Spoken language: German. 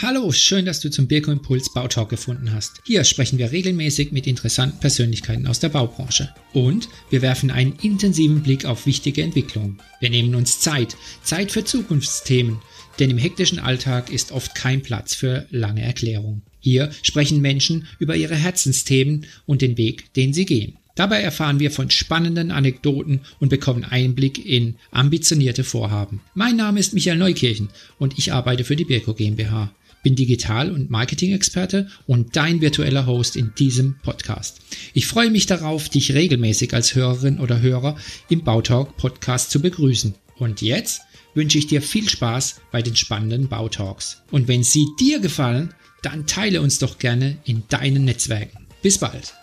Hallo, schön, dass du zum Birko Impuls Bautalk gefunden hast. Hier sprechen wir regelmäßig mit interessanten Persönlichkeiten aus der Baubranche. Und wir werfen einen intensiven Blick auf wichtige Entwicklungen. Wir nehmen uns Zeit, Zeit für Zukunftsthemen, denn im hektischen Alltag ist oft kein Platz für lange Erklärungen. Hier sprechen Menschen über ihre Herzensthemen und den Weg, den sie gehen. Dabei erfahren wir von spannenden Anekdoten und bekommen Einblick in ambitionierte Vorhaben. Mein Name ist Michael Neukirchen und ich arbeite für die Birko GmbH bin Digital- und Marketing-Experte und dein virtueller Host in diesem Podcast. Ich freue mich darauf, dich regelmäßig als Hörerin oder Hörer im Bautalk Podcast zu begrüßen. Und jetzt wünsche ich dir viel Spaß bei den spannenden Bautalks. Und wenn sie dir gefallen, dann teile uns doch gerne in deinen Netzwerken. Bis bald!